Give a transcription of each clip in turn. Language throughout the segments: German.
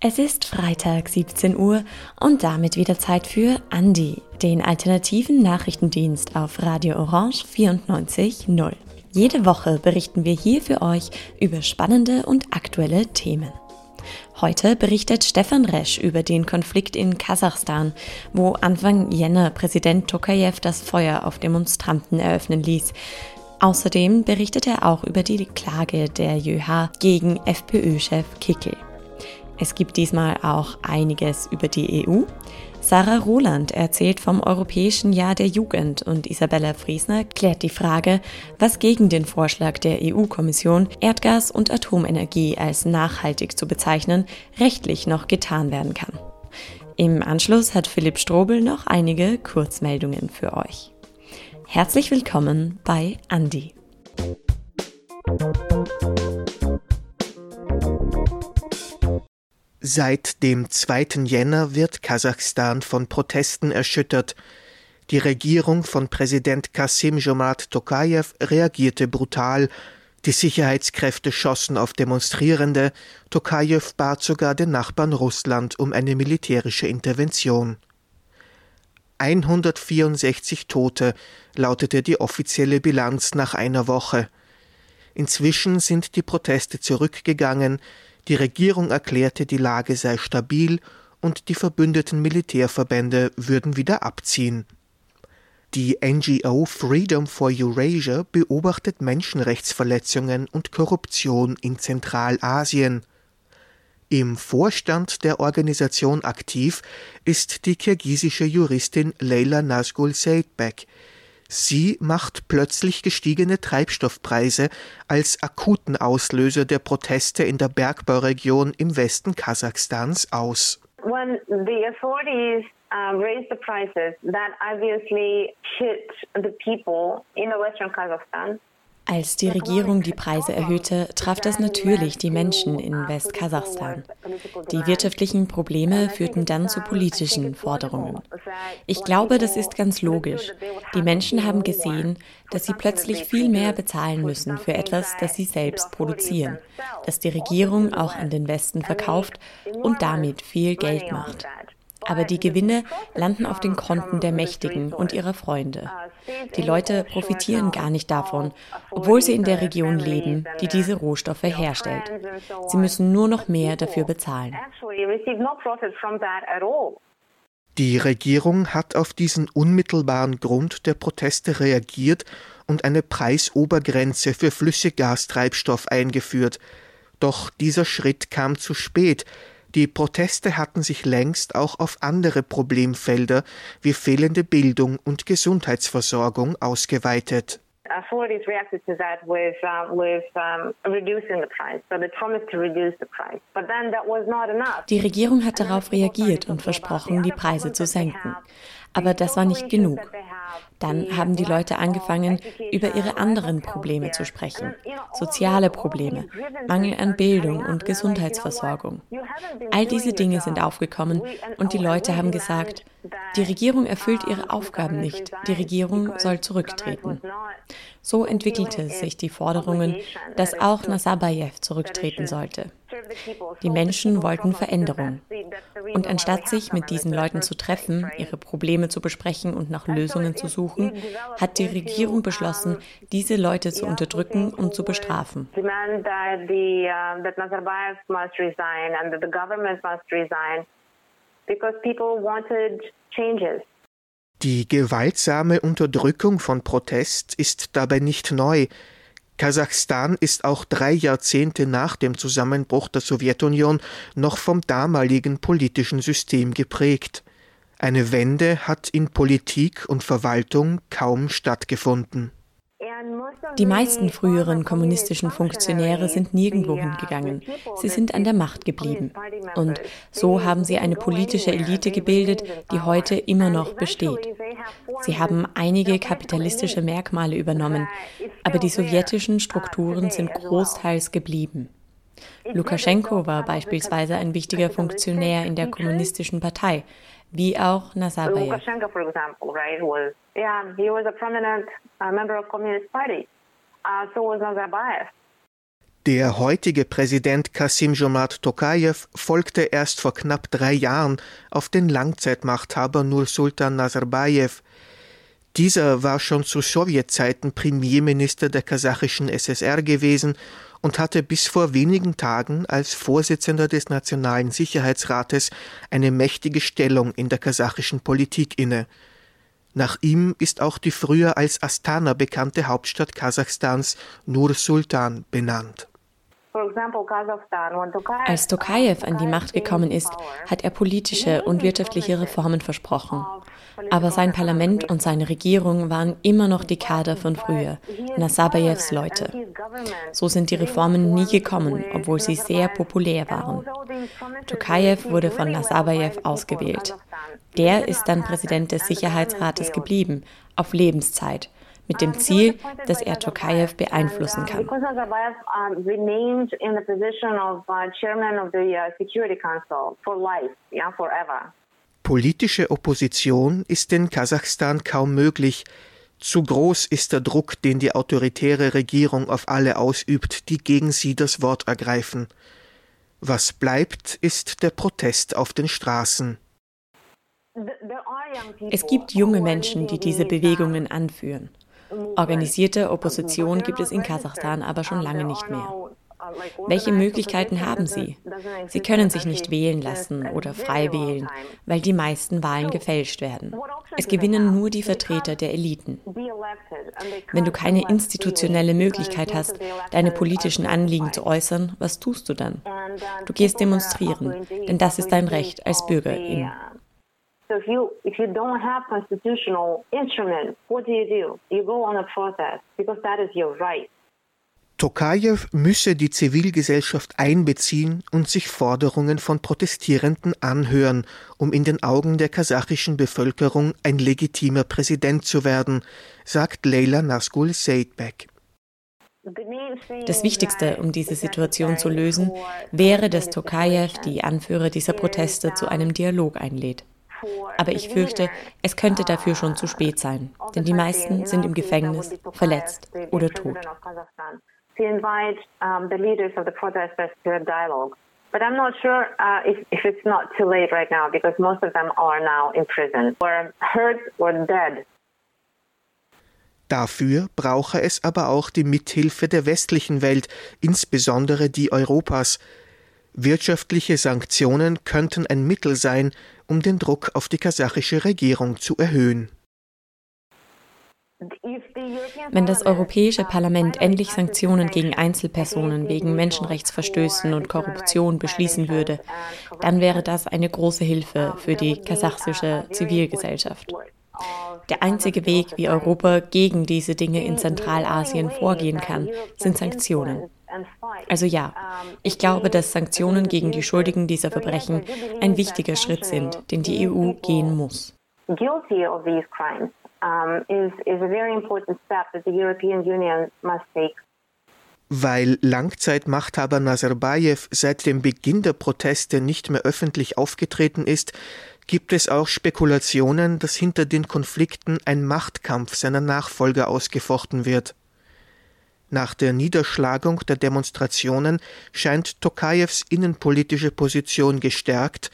Es ist Freitag 17 Uhr und damit wieder Zeit für Andi, den alternativen Nachrichtendienst auf Radio Orange 94.0. Jede Woche berichten wir hier für euch über spannende und aktuelle Themen. Heute berichtet Stefan Resch über den Konflikt in Kasachstan, wo Anfang Jänner Präsident Tokayev das Feuer auf Demonstranten eröffnen ließ. Außerdem berichtet er auch über die Klage der JH gegen FPÖ-Chef Kickel. Es gibt diesmal auch einiges über die EU. Sarah Roland erzählt vom Europäischen Jahr der Jugend und Isabella Friesner klärt die Frage, was gegen den Vorschlag der EU-Kommission, Erdgas und Atomenergie als nachhaltig zu bezeichnen, rechtlich noch getan werden kann. Im Anschluss hat Philipp Strobel noch einige Kurzmeldungen für euch. Herzlich willkommen bei Andi. Seit dem 2. Jänner wird Kasachstan von Protesten erschüttert. Die Regierung von Präsident Kasim Jomart Tokayev reagierte brutal. Die Sicherheitskräfte schossen auf Demonstrierende. Tokayev bat sogar den Nachbarn Russland um eine militärische Intervention. 164 Tote lautete die offizielle Bilanz nach einer Woche. Inzwischen sind die Proteste zurückgegangen, die Regierung erklärte, die Lage sei stabil und die verbündeten Militärverbände würden wieder abziehen. Die NGO Freedom for Eurasia beobachtet Menschenrechtsverletzungen und Korruption in Zentralasien. Im Vorstand der Organisation aktiv ist die kirgisische Juristin Leila Nazgul Seyitbek, Sie macht plötzlich gestiegene Treibstoffpreise als akuten Auslöser der Proteste in der Bergbauregion im Westen Kasachstans aus. When the authorities uh, raised the prices, that obviously hit the people in the western Kazakhstan. Als die Regierung die Preise erhöhte, traf das natürlich die Menschen in Westkasachstan. Die wirtschaftlichen Probleme führten dann zu politischen Forderungen. Ich glaube, das ist ganz logisch. Die Menschen haben gesehen, dass sie plötzlich viel mehr bezahlen müssen für etwas, das sie selbst produzieren, das die Regierung auch an den Westen verkauft und damit viel Geld macht aber die Gewinne landen auf den Konten der Mächtigen und ihrer Freunde. Die Leute profitieren gar nicht davon, obwohl sie in der Region leben, die diese Rohstoffe herstellt. Sie müssen nur noch mehr dafür bezahlen. Die Regierung hat auf diesen unmittelbaren Grund der Proteste reagiert und eine Preisobergrenze für Flüssiggastreibstoff eingeführt. Doch dieser Schritt kam zu spät, die Proteste hatten sich längst auch auf andere Problemfelder wie fehlende Bildung und Gesundheitsversorgung ausgeweitet. Authorities reacted to that with uh, with um, reducing the price. So they promised to reduce the price, but then that was not enough. Die Regierung hat darauf reagiert und versprochen, die Preise zu senken. Aber das war nicht genug. Dann haben die Leute angefangen, über ihre anderen Probleme zu sprechen. Soziale Probleme, Mangel an Bildung und Gesundheitsversorgung. All diese Dinge sind aufgekommen und die Leute haben gesagt, die Regierung erfüllt ihre Aufgaben nicht, die Regierung soll zurücktreten. So entwickelte sich die Forderungen, dass auch Nazarbayev zurücktreten sollte. Die Menschen wollten Veränderung. Und anstatt sich mit diesen Leuten zu treffen, ihre Probleme zu besprechen und nach Lösungen zu suchen, hat die Regierung beschlossen, diese Leute zu unterdrücken und zu bestrafen. Die gewaltsame Unterdrückung von Protest ist dabei nicht neu. Kasachstan ist auch drei Jahrzehnte nach dem Zusammenbruch der Sowjetunion noch vom damaligen politischen System geprägt. Eine Wende hat in Politik und Verwaltung kaum stattgefunden. Die meisten früheren kommunistischen Funktionäre sind nirgendwo hingegangen. Sie sind an der Macht geblieben. Und so haben sie eine politische Elite gebildet, die heute immer noch besteht. Sie haben einige kapitalistische Merkmale übernommen, aber die sowjetischen Strukturen sind großteils geblieben. Lukaschenko war beispielsweise ein wichtiger Funktionär in der kommunistischen Partei. Wie auch Nazarbayev. Lukashenko, for example, right, was yeah, he was a prominent uh, member of Communist Party. Uh, so was Nazarbayev. Der heutige Präsident Kasim Jomart Tokayev folgte erst vor knapp drei Jahren auf den Langzeitmachthaber Nursultan Nazarbayev. Dieser war schon zu Sowjetzeiten Premierminister der kasachischen SSR gewesen und hatte bis vor wenigen Tagen als Vorsitzender des Nationalen Sicherheitsrates eine mächtige Stellung in der kasachischen Politik inne. Nach ihm ist auch die früher als Astana bekannte Hauptstadt Kasachstans Nur Sultan benannt. Als Tokayev an die Macht gekommen ist, hat er politische und wirtschaftliche Reformen versprochen. Aber sein Parlament und seine Regierung waren immer noch die Kader von früher, Nazarbayevs Leute. So sind die Reformen nie gekommen, obwohl sie sehr populär waren. Tokayev wurde von Nazarbayev ausgewählt. Der ist dann Präsident des Sicherheitsrates geblieben, auf Lebenszeit mit dem Ziel, dass er Tokayev beeinflussen kann. Politische Opposition ist in Kasachstan kaum möglich. Zu groß ist der Druck, den die autoritäre Regierung auf alle ausübt, die gegen sie das Wort ergreifen. Was bleibt, ist der Protest auf den Straßen. Es gibt junge Menschen, die diese Bewegungen anführen. Organisierte Opposition gibt es in Kasachstan aber schon lange nicht mehr. Welche Möglichkeiten haben sie? Sie können sich nicht wählen lassen oder frei wählen, weil die meisten Wahlen gefälscht werden. Es gewinnen nur die Vertreter der Eliten. Wenn du keine institutionelle Möglichkeit hast, deine politischen Anliegen zu äußern, was tust du dann? Du gehst demonstrieren, denn das ist dein Recht als Bürgerin. So if you if you don't have constitutional instruments, what do you do? You go on a protest because that is your right. Tokajew müsse die Zivilgesellschaft einbeziehen und sich Forderungen von Protestierenden anhören, um in den Augen der kasachischen Bevölkerung ein legitimer Präsident zu werden, sagt Leila Nasgul Seydbek. Das Wichtigste, um diese Situation zu lösen, wäre, dass Tokajew die Anführer dieser Proteste zu einem Dialog einlädt. Aber ich fürchte, es könnte dafür schon zu spät sein, denn die meisten sind im Gefängnis, verletzt oder tot. But I'm not sure uh, if, if it's not too late right now because most of them are now in prison or hurt or dead. Dafür brauche es aber auch die Mithilfe der westlichen Welt, insbesondere die Europas. Wirtschaftliche Sanktionen könnten ein Mittel sein, um den Druck auf die kasachische Regierung zu erhöhen. Wenn das Europäische Parlament endlich Sanktionen gegen Einzelpersonen wegen Menschenrechtsverstößen und Korruption beschließen würde, dann wäre das eine große Hilfe für die kasachische Zivilgesellschaft. Der einzige Weg, wie Europa gegen diese Dinge in Zentralasien vorgehen kann, sind Sanktionen. Also ja, ich glaube, dass Sanktionen gegen die Schuldigen dieser Verbrechen ein wichtiger Schritt sind, den die EU gehen muss. Weil Langzeitmachthaber Nazarbayev seit dem Beginn der Proteste nicht mehr öffentlich aufgetreten ist, gibt es auch Spekulationen, dass hinter den Konflikten ein Machtkampf seiner Nachfolger ausgefochten wird. Nach der Niederschlagung der Demonstrationen scheint Tokajews innenpolitische Position gestärkt,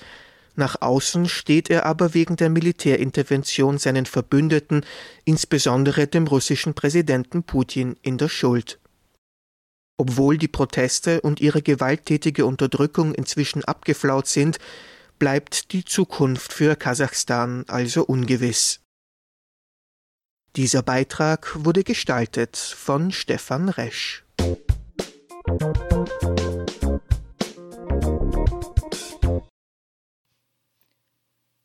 nach außen steht er aber wegen der Militärintervention seinen Verbündeten, insbesondere dem russischen Präsidenten Putin, in der Schuld. Obwohl die Proteste und ihre gewalttätige Unterdrückung inzwischen abgeflaut sind, bleibt die Zukunft für Kasachstan also ungewiss. Dieser Beitrag wurde gestaltet von Stefan Resch.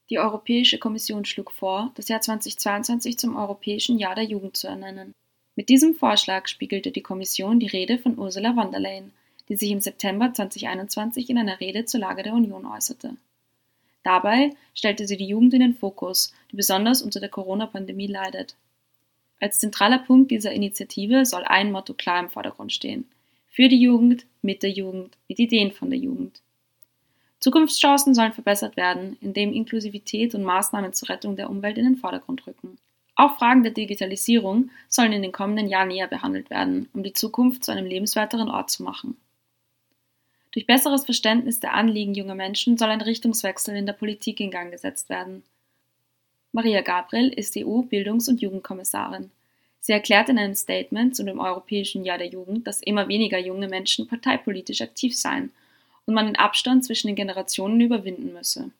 Die Europäische Kommission schlug vor, das Jahr 2022 zum Europäischen Jahr der Jugend zu ernennen. Mit diesem Vorschlag spiegelte die Kommission die Rede von Ursula von der Leyen, die sich im September 2021 in einer Rede zur Lage der Union äußerte. Dabei stellte sie die Jugend in den Fokus, die besonders unter der Corona-Pandemie leidet. Als zentraler Punkt dieser Initiative soll ein Motto klar im Vordergrund stehen. Für die Jugend, mit der Jugend, mit Ideen von der Jugend. Zukunftschancen sollen verbessert werden, indem Inklusivität und Maßnahmen zur Rettung der Umwelt in den Vordergrund rücken. Auch Fragen der Digitalisierung sollen in den kommenden Jahren näher behandelt werden, um die Zukunft zu einem lebenswerteren Ort zu machen. Durch besseres Verständnis der Anliegen junger Menschen soll ein Richtungswechsel in der Politik in Gang gesetzt werden. Maria Gabriel ist EU-Bildungs- und Jugendkommissarin. Sie erklärt in einem Statement zu dem Europäischen Jahr der Jugend, dass immer weniger junge Menschen parteipolitisch aktiv seien und man den Abstand zwischen den Generationen überwinden müsse.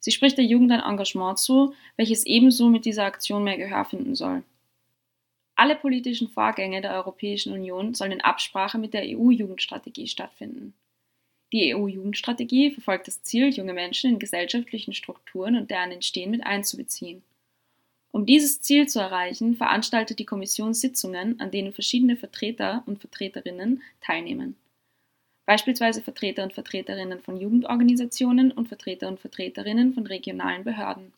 Sie spricht der Jugend ein Engagement zu, welches ebenso mit dieser Aktion mehr Gehör finden soll. Alle politischen Vorgänge der Europäischen Union sollen in Absprache mit der EU-Jugendstrategie stattfinden. Die EU-Jugendstrategie verfolgt das Ziel, junge Menschen in gesellschaftlichen Strukturen und deren Entstehen mit einzubeziehen. Um dieses Ziel zu erreichen, veranstaltet die Kommission Sitzungen, an denen verschiedene Vertreter und Vertreterinnen teilnehmen. Beispielsweise Vertreter und Vertreterinnen von Jugendorganisationen und Vertreter und Vertreterinnen von regionalen Behörden.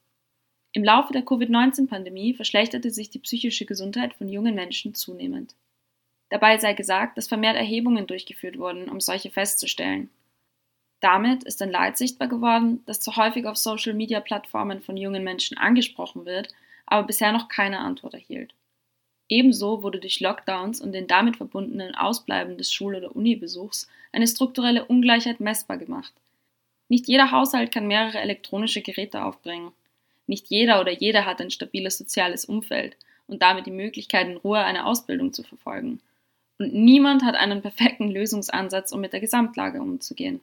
Im Laufe der Covid-19-Pandemie verschlechterte sich die psychische Gesundheit von jungen Menschen zunehmend. Dabei sei gesagt, dass vermehrt Erhebungen durchgeführt wurden, um solche festzustellen. Damit ist ein Leid sichtbar geworden, das zu häufig auf Social-Media-Plattformen von jungen Menschen angesprochen wird, aber bisher noch keine Antwort erhielt. Ebenso wurde durch Lockdowns und den damit verbundenen Ausbleiben des Schul- oder Unibesuchs eine strukturelle Ungleichheit messbar gemacht. Nicht jeder Haushalt kann mehrere elektronische Geräte aufbringen. Nicht jeder oder jede hat ein stabiles soziales Umfeld und damit die Möglichkeit, in Ruhe eine Ausbildung zu verfolgen. Und niemand hat einen perfekten Lösungsansatz, um mit der Gesamtlage umzugehen.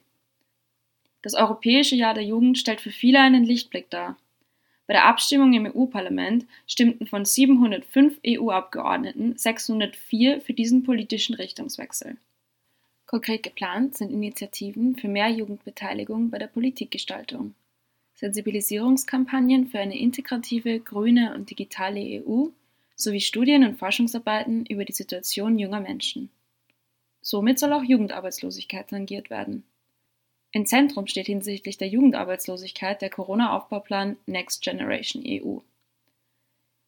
Das Europäische Jahr der Jugend stellt für viele einen Lichtblick dar. Bei der Abstimmung im EU-Parlament stimmten von 705 EU-Abgeordneten 604 für diesen politischen Richtungswechsel. Konkret geplant sind Initiativen für mehr Jugendbeteiligung bei der Politikgestaltung, Sensibilisierungskampagnen für eine integrative, grüne und digitale EU sowie Studien und Forschungsarbeiten über die Situation junger Menschen. Somit soll auch Jugendarbeitslosigkeit tangiert werden. Im Zentrum steht hinsichtlich der Jugendarbeitslosigkeit der Corona-Aufbauplan Next Generation EU.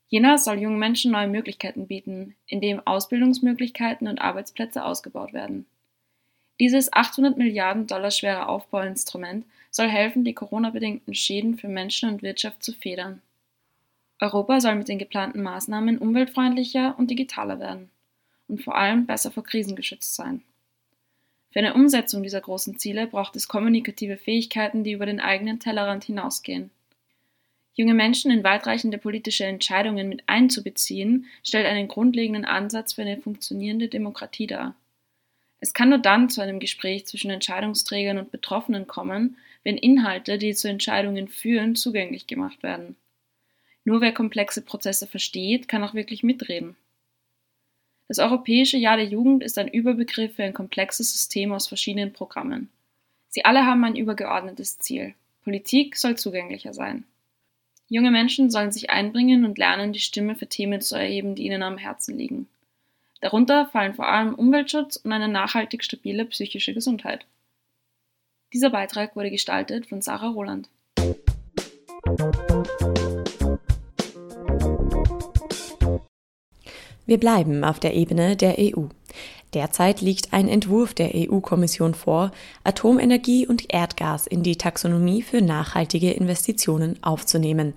Jener soll jungen Menschen neue Möglichkeiten bieten, indem Ausbildungsmöglichkeiten und Arbeitsplätze ausgebaut werden. Dieses 800 Milliarden Dollar schwere Aufbauinstrument soll helfen, die Corona-bedingten Schäden für Menschen und Wirtschaft zu federn. Europa soll mit den geplanten Maßnahmen umweltfreundlicher und digitaler werden und vor allem besser vor Krisen geschützt sein. Für eine Umsetzung dieser großen Ziele braucht es kommunikative Fähigkeiten, die über den eigenen Tellerrand hinausgehen. Junge Menschen in weitreichende politische Entscheidungen mit einzubeziehen, stellt einen grundlegenden Ansatz für eine funktionierende Demokratie dar. Es kann nur dann zu einem Gespräch zwischen Entscheidungsträgern und Betroffenen kommen, wenn Inhalte, die zu Entscheidungen führen, zugänglich gemacht werden. Nur wer komplexe Prozesse versteht, kann auch wirklich mitreden. Das Europäische Jahr der Jugend ist ein Überbegriff für ein komplexes System aus verschiedenen Programmen. Sie alle haben ein übergeordnetes Ziel. Politik soll zugänglicher sein. Junge Menschen sollen sich einbringen und lernen, die Stimme für Themen zu erheben, die ihnen am Herzen liegen. Darunter fallen vor allem Umweltschutz und eine nachhaltig stabile psychische Gesundheit. Dieser Beitrag wurde gestaltet von Sarah Roland. Wir bleiben auf der Ebene der EU. Derzeit liegt ein Entwurf der EU-Kommission vor, Atomenergie und Erdgas in die Taxonomie für nachhaltige Investitionen aufzunehmen.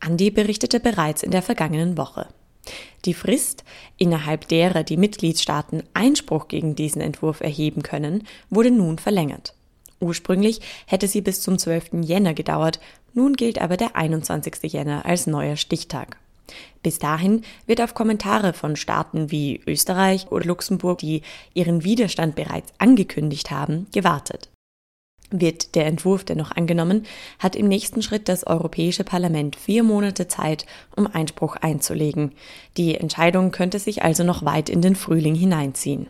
Andi berichtete bereits in der vergangenen Woche. Die Frist, innerhalb derer die Mitgliedstaaten Einspruch gegen diesen Entwurf erheben können, wurde nun verlängert. Ursprünglich hätte sie bis zum 12. Jänner gedauert, nun gilt aber der 21. Jänner als neuer Stichtag. Bis dahin wird auf Kommentare von Staaten wie Österreich oder Luxemburg, die ihren Widerstand bereits angekündigt haben, gewartet. Wird der Entwurf dennoch angenommen, hat im nächsten Schritt das Europäische Parlament vier Monate Zeit, um Einspruch einzulegen. Die Entscheidung könnte sich also noch weit in den Frühling hineinziehen.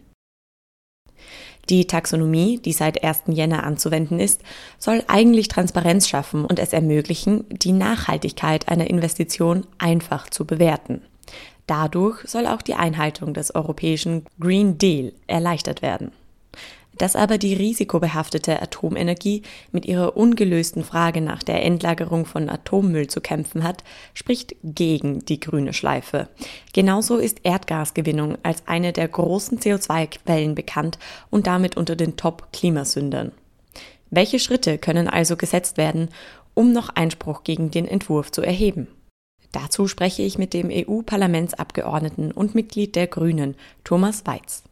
Die Taxonomie, die seit 1. Jänner anzuwenden ist, soll eigentlich Transparenz schaffen und es ermöglichen, die Nachhaltigkeit einer Investition einfach zu bewerten. Dadurch soll auch die Einhaltung des europäischen Green Deal erleichtert werden. Dass aber die risikobehaftete Atomenergie mit ihrer ungelösten Frage nach der Endlagerung von Atommüll zu kämpfen hat, spricht gegen die grüne Schleife. Genauso ist Erdgasgewinnung als eine der großen CO2-Quellen bekannt und damit unter den Top-Klimasündern. Welche Schritte können also gesetzt werden, um noch Einspruch gegen den Entwurf zu erheben? Dazu spreche ich mit dem EU-Parlamentsabgeordneten und Mitglied der Grünen, Thomas Weiz.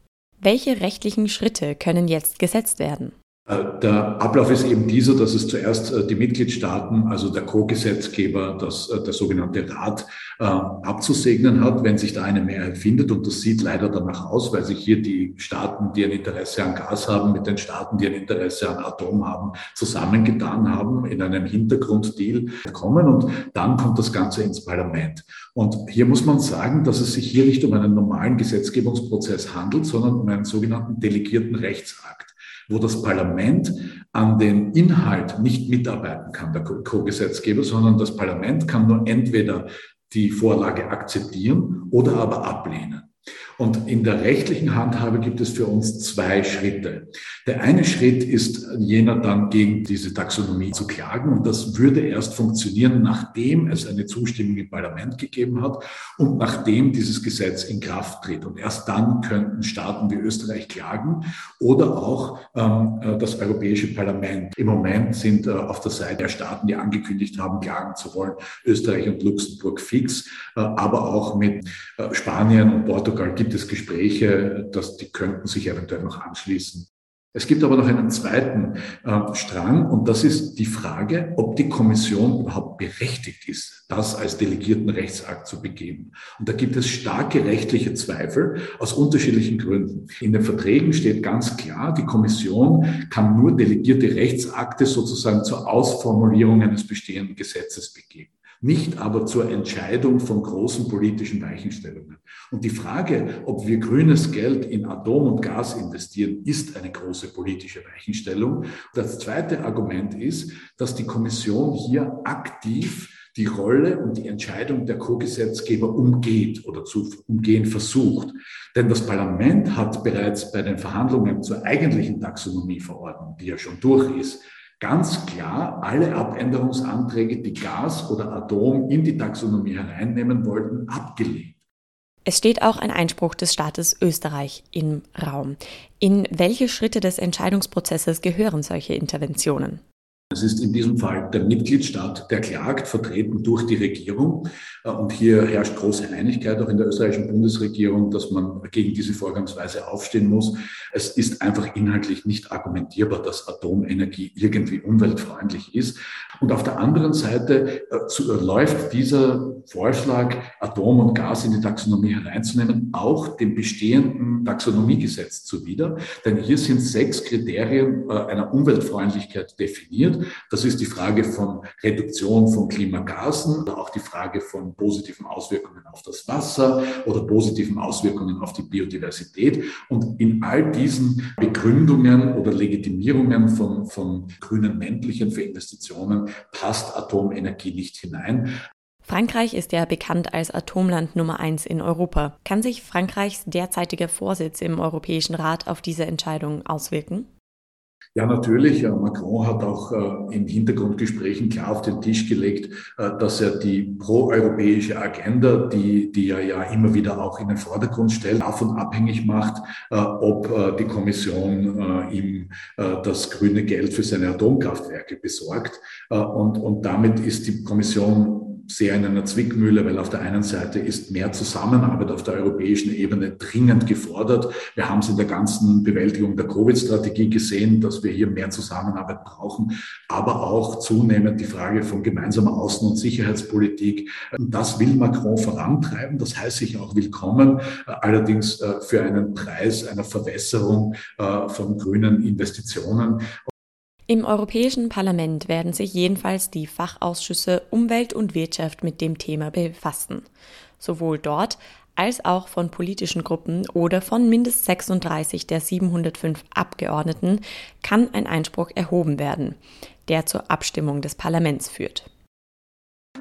Welche rechtlichen Schritte können jetzt gesetzt werden? Äh, der Ablauf ist eben dieser, dass es zuerst äh, die Mitgliedstaaten, also der Co-Gesetzgeber, das, äh, der sogenannte Rat, abzusegnen hat, wenn sich da eine Mehrheit findet. Und das sieht leider danach aus, weil sich hier die Staaten, die ein Interesse an Gas haben, mit den Staaten, die ein Interesse an Atom haben, zusammengetan haben, in einem Hintergrunddeal kommen. Und dann kommt das Ganze ins Parlament. Und hier muss man sagen, dass es sich hier nicht um einen normalen Gesetzgebungsprozess handelt, sondern um einen sogenannten delegierten Rechtsakt wo das Parlament an den Inhalt nicht mitarbeiten kann, der Co-Gesetzgeber, sondern das Parlament kann nur entweder die Vorlage akzeptieren oder aber ablehnen. Und in der rechtlichen Handhabe gibt es für uns zwei Schritte. Der eine Schritt ist jener dann gegen diese Taxonomie zu klagen. Und das würde erst funktionieren, nachdem es eine Zustimmung im Parlament gegeben hat und nachdem dieses Gesetz in Kraft tritt. Und erst dann könnten Staaten wie Österreich klagen oder auch ähm, äh, das Europäische Parlament. Im Moment sind äh, auf der Seite der Staaten, die angekündigt haben, klagen zu wollen, Österreich und Luxemburg fix, äh, aber auch mit äh, Spanien und Portugal gibt gibt es Gespräche, dass die könnten sich eventuell noch anschließen. Es gibt aber noch einen zweiten äh, Strang und das ist die Frage, ob die Kommission überhaupt berechtigt ist, das als delegierten Rechtsakt zu begeben. Und da gibt es starke rechtliche Zweifel aus unterschiedlichen Gründen. In den Verträgen steht ganz klar, die Kommission kann nur delegierte Rechtsakte sozusagen zur Ausformulierung eines bestehenden Gesetzes begeben nicht aber zur Entscheidung von großen politischen Weichenstellungen. Und die Frage, ob wir grünes Geld in Atom und Gas investieren, ist eine große politische Weichenstellung. Das zweite Argument ist, dass die Kommission hier aktiv die Rolle und die Entscheidung der Co-Gesetzgeber umgeht oder zu umgehen versucht. Denn das Parlament hat bereits bei den Verhandlungen zur eigentlichen Taxonomieverordnung, die ja schon durch ist, ganz klar alle Abänderungsanträge, die Gas oder Atom in die Taxonomie hereinnehmen wollten, abgelehnt. Es steht auch ein Einspruch des Staates Österreich im Raum. In welche Schritte des Entscheidungsprozesses gehören solche Interventionen? Es ist in diesem Fall der Mitgliedstaat, der klagt, vertreten durch die Regierung. Äh, und hier herrscht große Einigkeit auch in der österreichischen Bundesregierung, dass man gegen diese Vorgangsweise aufstehen muss. Es ist einfach inhaltlich nicht argumentierbar, dass Atomenergie irgendwie umweltfreundlich ist. Und auf der anderen Seite äh, äh, läuft dieser Vorschlag, Atom und Gas in die Taxonomie hereinzunehmen, auch dem bestehenden Taxonomiegesetz zuwider. Denn hier sind sechs Kriterien einer Umweltfreundlichkeit definiert. Das ist die Frage von Reduktion von Klimagasen, auch die Frage von positiven Auswirkungen auf das Wasser oder positiven Auswirkungen auf die Biodiversität. Und in all diesen Begründungen oder Legitimierungen von, von grünen Männlichen für Investitionen passt Atomenergie nicht hinein. Frankreich ist ja bekannt als Atomland Nummer eins in Europa. Kann sich Frankreichs derzeitiger Vorsitz im Europäischen Rat auf diese Entscheidung auswirken? Ja, natürlich. Macron hat auch äh, in Hintergrundgesprächen klar auf den Tisch gelegt, äh, dass er die proeuropäische Agenda, die, die er ja immer wieder auch in den Vordergrund stellt, davon abhängig macht, äh, ob die Kommission ihm das grüne Geld für seine Atomkraftwerke besorgt. Und, und damit ist die Kommission sehr in einer Zwickmühle, weil auf der einen Seite ist mehr Zusammenarbeit auf der europäischen Ebene dringend gefordert. Wir haben es in der ganzen Bewältigung der Covid-Strategie gesehen, dass wir hier mehr Zusammenarbeit brauchen, aber auch zunehmend die Frage von gemeinsamer Außen- und Sicherheitspolitik. Das will Macron vorantreiben, das heißt ich auch willkommen, allerdings äh, für einen Preis einer Verwässerung äh, von grünen Investitionen. Im Europäischen Parlament werden sich jedenfalls die Fachausschüsse Umwelt und Wirtschaft mit dem Thema befassen. Sowohl dort als auch von politischen Gruppen oder von mindestens 36 der 705 Abgeordneten kann ein Einspruch erhoben werden, der zur Abstimmung des Parlaments führt.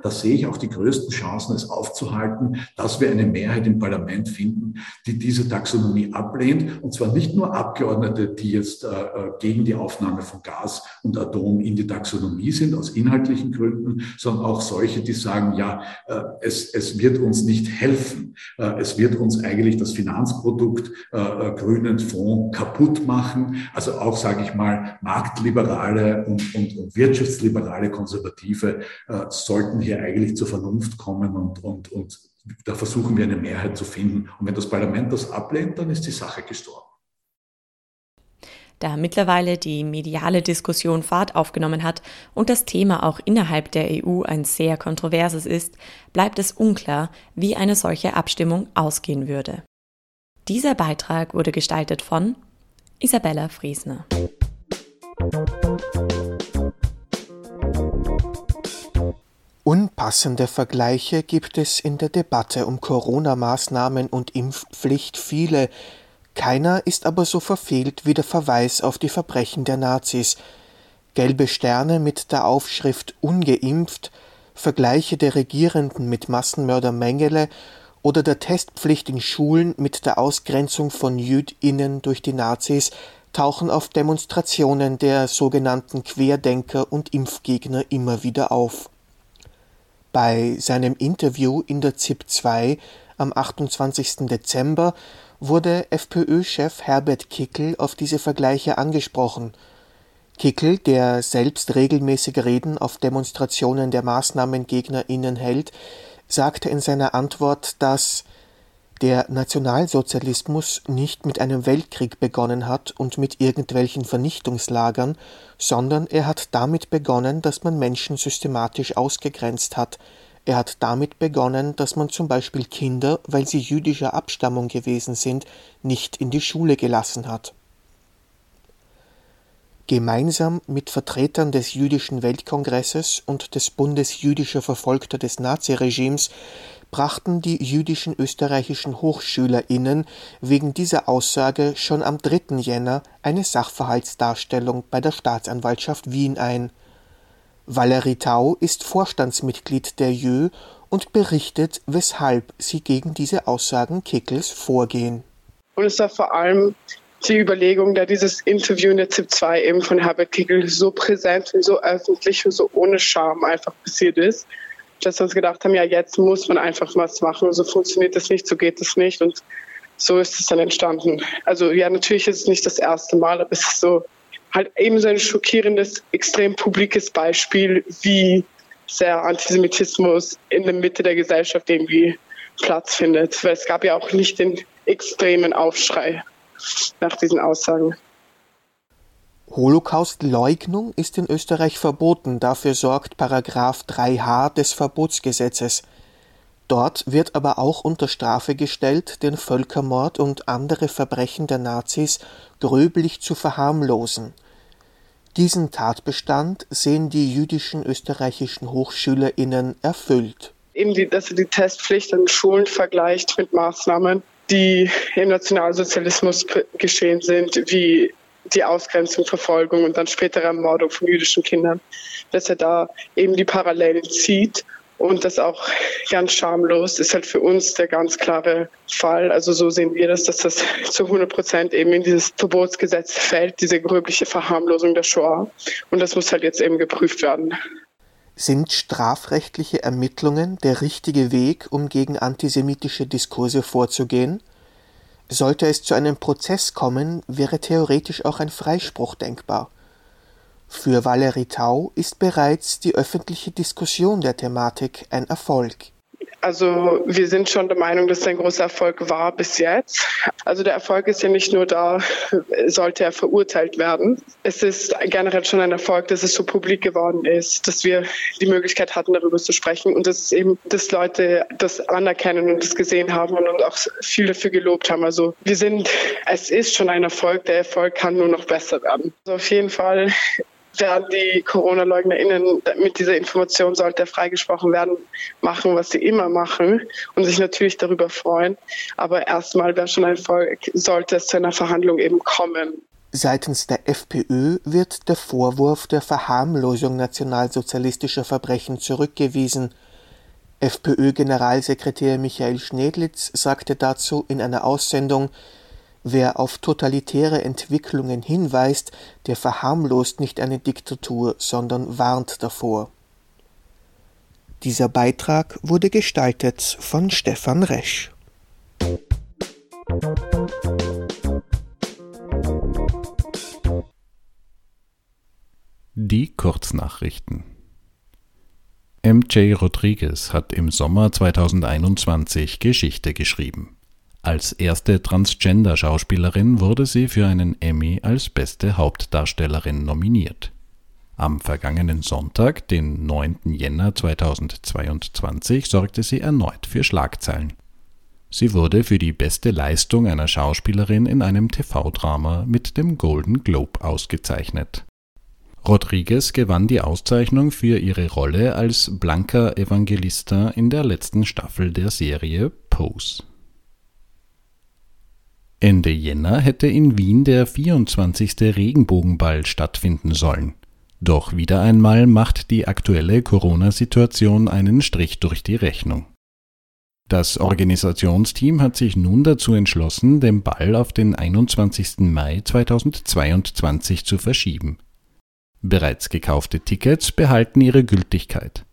Da sehe ich auch die größten Chancen, es aufzuhalten, dass wir eine Mehrheit im Parlament finden, die diese Taxonomie ablehnt. Und zwar nicht nur Abgeordnete, die jetzt äh, äh, gegen die Aufnahme von Gas und Atom in die Taxonomie sind, aus inhaltlichen Gründen, sondern auch solche, die sagen, ja, äh, es, es wird uns nicht helfen. Äh, es wird uns eigentlich das Finanzprodukt äh, äh, grünen Fonds kaputt machen. Also auch, sage ich mal, marktliberale und, und, und wirtschaftsliberale Konservative sollten sollten hier eigentlich zur Vernunft kommen und, und, und da versuchen wir eine Mehrheit zu finden. Und wenn das Parlament das ablehnt, dann ist die Sache gestorben. Da mittlerweile die mediale Diskussion Fahrt aufgenommen hat und das Thema auch innerhalb der EU ein sehr kontroverses ist, bleibt es unklar, wie eine solche Abstimmung ausgehen würde. Dieser Beitrag wurde gestaltet von Isabella Friesner. Unpassende Vergleiche gibt es in der Debatte um Corona-Maßnahmen und Impfpflicht viele. Keiner ist aber so verfehlt wie der Verweis auf die Verbrechen der Nazis. Gelbe Sterne mit der Aufschrift Ungeimpft, Vergleiche der Regierenden mit Massenmörder Mengele oder der Testpflicht in Schulen mit der Ausgrenzung von JüdInnen durch die Nazis tauchen auf Demonstrationen der sogenannten Querdenker und Impfgegner immer wieder auf. Bei seinem Interview in der ZIP 2 am 28. Dezember wurde FPÖ-Chef Herbert Kickel auf diese Vergleiche angesprochen. Kickel, der selbst regelmäßig Reden auf Demonstrationen der MaßnahmengegnerInnen hält, sagte in seiner Antwort, dass der Nationalsozialismus nicht mit einem Weltkrieg begonnen hat und mit irgendwelchen Vernichtungslagern, sondern er hat damit begonnen, dass man Menschen systematisch ausgegrenzt hat. Er hat damit begonnen, dass man zum Beispiel Kinder, weil sie jüdischer Abstammung gewesen sind, nicht in die Schule gelassen hat. Gemeinsam mit Vertretern des Jüdischen Weltkongresses und des Bundes jüdischer Verfolgter des Naziregimes brachten die jüdischen österreichischen HochschülerInnen wegen dieser Aussage schon am 3. Jänner eine Sachverhaltsdarstellung bei der Staatsanwaltschaft Wien ein. Valerie Tau ist Vorstandsmitglied der JÖ und berichtet, weshalb sie gegen diese Aussagen Kickels vorgehen. Und es war vor allem die Überlegung, da dieses Interview in der ZIP 2 eben von Herbert Kickel so präsent und so öffentlich und so ohne Scham einfach passiert ist, dass wir uns gedacht haben, ja, jetzt muss man einfach was machen. So funktioniert das nicht, so geht das nicht. Und so ist es dann entstanden. Also ja, natürlich ist es nicht das erste Mal, aber es ist so halt eben so ein schockierendes, extrem publikes Beispiel, wie sehr Antisemitismus in der Mitte der Gesellschaft irgendwie Platz findet. Weil es gab ja auch nicht den extremen Aufschrei nach diesen Aussagen. Holocaustleugnung ist in Österreich verboten, dafür sorgt Paragraph 3h des Verbotsgesetzes. Dort wird aber auch unter Strafe gestellt, den Völkermord und andere Verbrechen der Nazis gröblich zu verharmlosen. Diesen Tatbestand sehen die jüdischen österreichischen HochschülerInnen erfüllt. Eben die, dass die Testpflicht an Schulen vergleicht mit Maßnahmen, die im Nationalsozialismus geschehen sind, wie die Ausgrenzung, Verfolgung und dann spätere Ermordung von jüdischen Kindern, dass er da eben die Parallelen zieht und das auch ganz schamlos ist halt für uns der ganz klare Fall. Also so sehen wir das, dass das zu 100 Prozent eben in dieses Verbotsgesetz fällt, diese gröbliche Verharmlosung der Shoah. Und das muss halt jetzt eben geprüft werden. Sind strafrechtliche Ermittlungen der richtige Weg, um gegen antisemitische Diskurse vorzugehen? Sollte es zu einem Prozess kommen, wäre theoretisch auch ein Freispruch denkbar. Für Valerie Tau ist bereits die öffentliche Diskussion der Thematik ein Erfolg. Also wir sind schon der Meinung, dass es ein großer Erfolg war bis jetzt. Also der Erfolg ist ja nicht nur da, sollte er verurteilt werden. Es ist generell schon ein Erfolg, dass es so publik geworden ist, dass wir die Möglichkeit hatten, darüber zu sprechen und dass eben, dass Leute das anerkennen und das gesehen haben und auch viel dafür gelobt haben. Also wir sind, es ist schon ein Erfolg. Der Erfolg kann nur noch besser werden. Also auf jeden Fall werden die Corona-LeugnerInnen mit dieser Information, sollte er freigesprochen werden, machen, was sie immer machen und sich natürlich darüber freuen. Aber erstmal wäre schon ein Erfolg, sollte es zu einer Verhandlung eben kommen. Seitens der FPÖ wird der Vorwurf der Verharmlosung nationalsozialistischer Verbrechen zurückgewiesen. FPÖ-Generalsekretär Michael Schnedlitz sagte dazu in einer Aussendung, wer auf totalitäre Entwicklungen hinweist, der verharmlost nicht eine Diktatur, sondern warnt davor. Dieser Beitrag wurde gestaltet von Stefan Resch. Die Kurznachrichten. MJ Rodriguez hat im Sommer 2021 Geschichte geschrieben. Als erste Transgender-Schauspielerin wurde sie für einen Emmy als beste Hauptdarstellerin nominiert. Am vergangenen Sonntag, den 9. Jänner 2022, sorgte sie erneut für Schlagzeilen. Sie wurde für die beste Leistung einer Schauspielerin in einem TV-Drama mit dem Golden Globe ausgezeichnet Rodriguez gewann die Auszeichnung für ihre Rolle als Blanca Evangelista in der letzten Staffel der Serie Pose. Ende Jänner hätte in Wien der 24. Regenbogenball stattfinden sollen. Doch wieder einmal macht die aktuelle Corona-Situation einen Strich durch die Rechnung. Das Organisationsteam hat sich nun dazu entschlossen, den Ball auf den 21. Mai 2022 zu verschieben Bereits gekaufte Tickets behalten ihre Gültigkeit.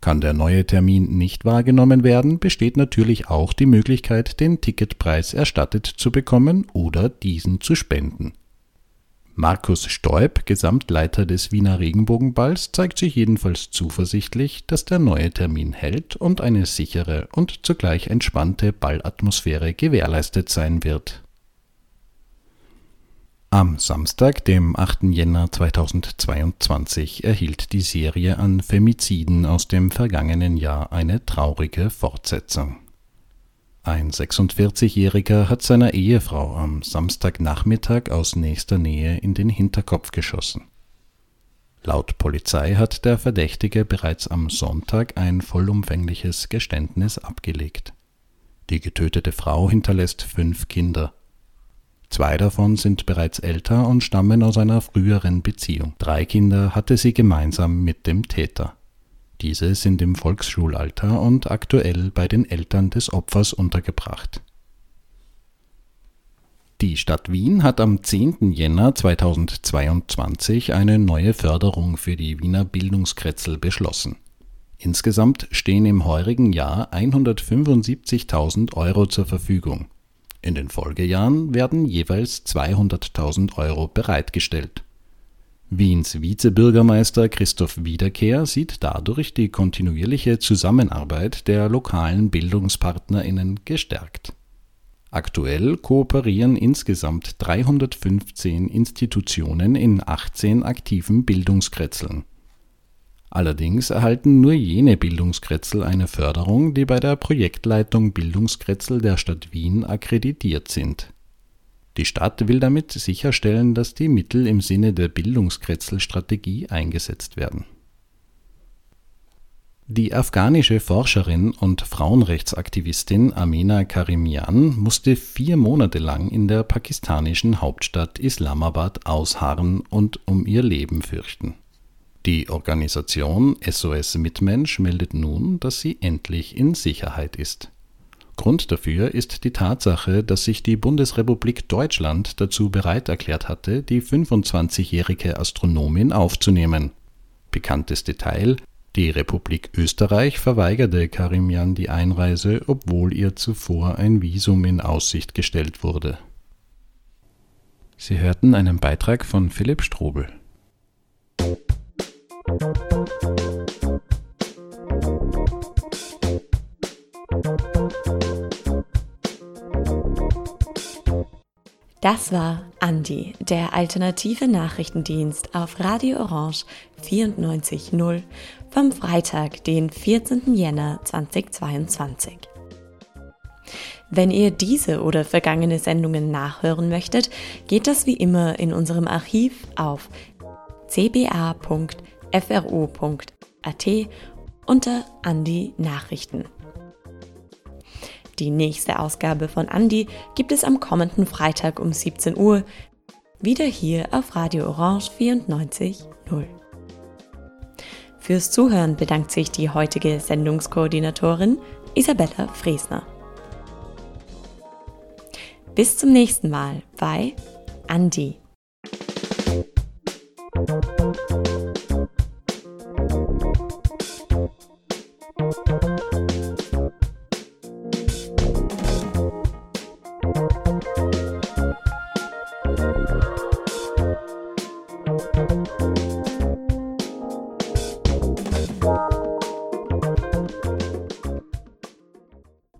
Kann der neue Termin nicht wahrgenommen werden, besteht natürlich auch die Möglichkeit, den Ticketpreis erstattet zu bekommen oder diesen zu spenden. Markus Stoib, Gesamtleiter des Wiener Regenbogenballs, zeigt sich jedenfalls zuversichtlich, dass der neue Termin hält und eine sichere und zugleich entspannte Ballatmosphäre gewährleistet sein wird am Samstag, dem 8. Jänner 2022, erhielt die Serie an Femiziden aus dem vergangenen Jahr eine traurige Fortsetzung. Ein 46-Jähriger hat seiner Ehefrau am Samstagnachmittag aus nächster Nähe in den Hinterkopf geschossen. Laut Polizei hat der Verdächtige bereits am Sonntag ein vollumfängliches Geständnis abgelegt. Die getötete Frau hinterlässt fünf Kinder. Zwei davon sind bereits älter und stammen aus einer früheren Beziehung. Drei Kinder hatte sie gemeinsam mit dem Täter. Diese sind im Volksschulalter und aktuell bei den Eltern des Opfers untergebracht. Die Stadt Wien hat am 10. Jänner 2022 eine neue Förderung für die Wiener Bildungskretzel beschlossen. Insgesamt stehen im heurigen Jahr 175.000 Euro zur Verfügung. In den Folgejahren werden jeweils 200.000 Euro bereitgestellt. Wiens Vizebürgermeister Christoph Wiederkehr sieht dadurch die kontinuierliche Zusammenarbeit der lokalen BildungspartnerInnen gestärkt. Aktuell kooperieren insgesamt 315 Institutionen in 18 aktiven Bildungskretzeln Allerdings erhalten nur jene Bildungskretzel eine Förderung, die bei der Projektleitung Bildungskretzel der Stadt Wien akkreditiert sind. Die Stadt will damit sicherstellen, dass die Mittel im Sinne der Bildungskretzel-Strategie eingesetzt werden. Die afghanische Forscherin und Frauenrechtsaktivistin Amena Karimian musste vier Monate lang in der pakistanischen Hauptstadt Islamabad ausharren und um ihr Leben fürchten die Organisation SOS Mitmensch meldet nun, dass sie endlich in Sicherheit ist. Grund dafür ist die Tatsache, dass sich die Bundesrepublik Deutschland dazu bereit erklärt hatte, die 25-jährige Astronomin aufzunehmen. Bekanntes Detail die Republik Österreich verweigerte Karimian die Einreise, obwohl ihr zuvor ein Visum in Aussicht gestellt wurde. Sie hörten einen Beitrag von Philipp Strobel. Das war Andi, der alternative Nachrichtendienst auf Radio Orange 94.0 vom Freitag, den 14. Jänner 2022. Wenn ihr diese oder vergangene Sendungen nachhören möchtet, geht das wie immer in unserem Archiv auf cba.fro.at unter Andi Nachrichten. Die nächste Ausgabe von Andi gibt es am kommenden Freitag um 17 Uhr. Wieder hier auf Radio Orange 94.0. Fürs Zuhören bedankt sich die heutige Sendungskoordinatorin Isabella Fresner. Bis zum nächsten Mal bei Andi.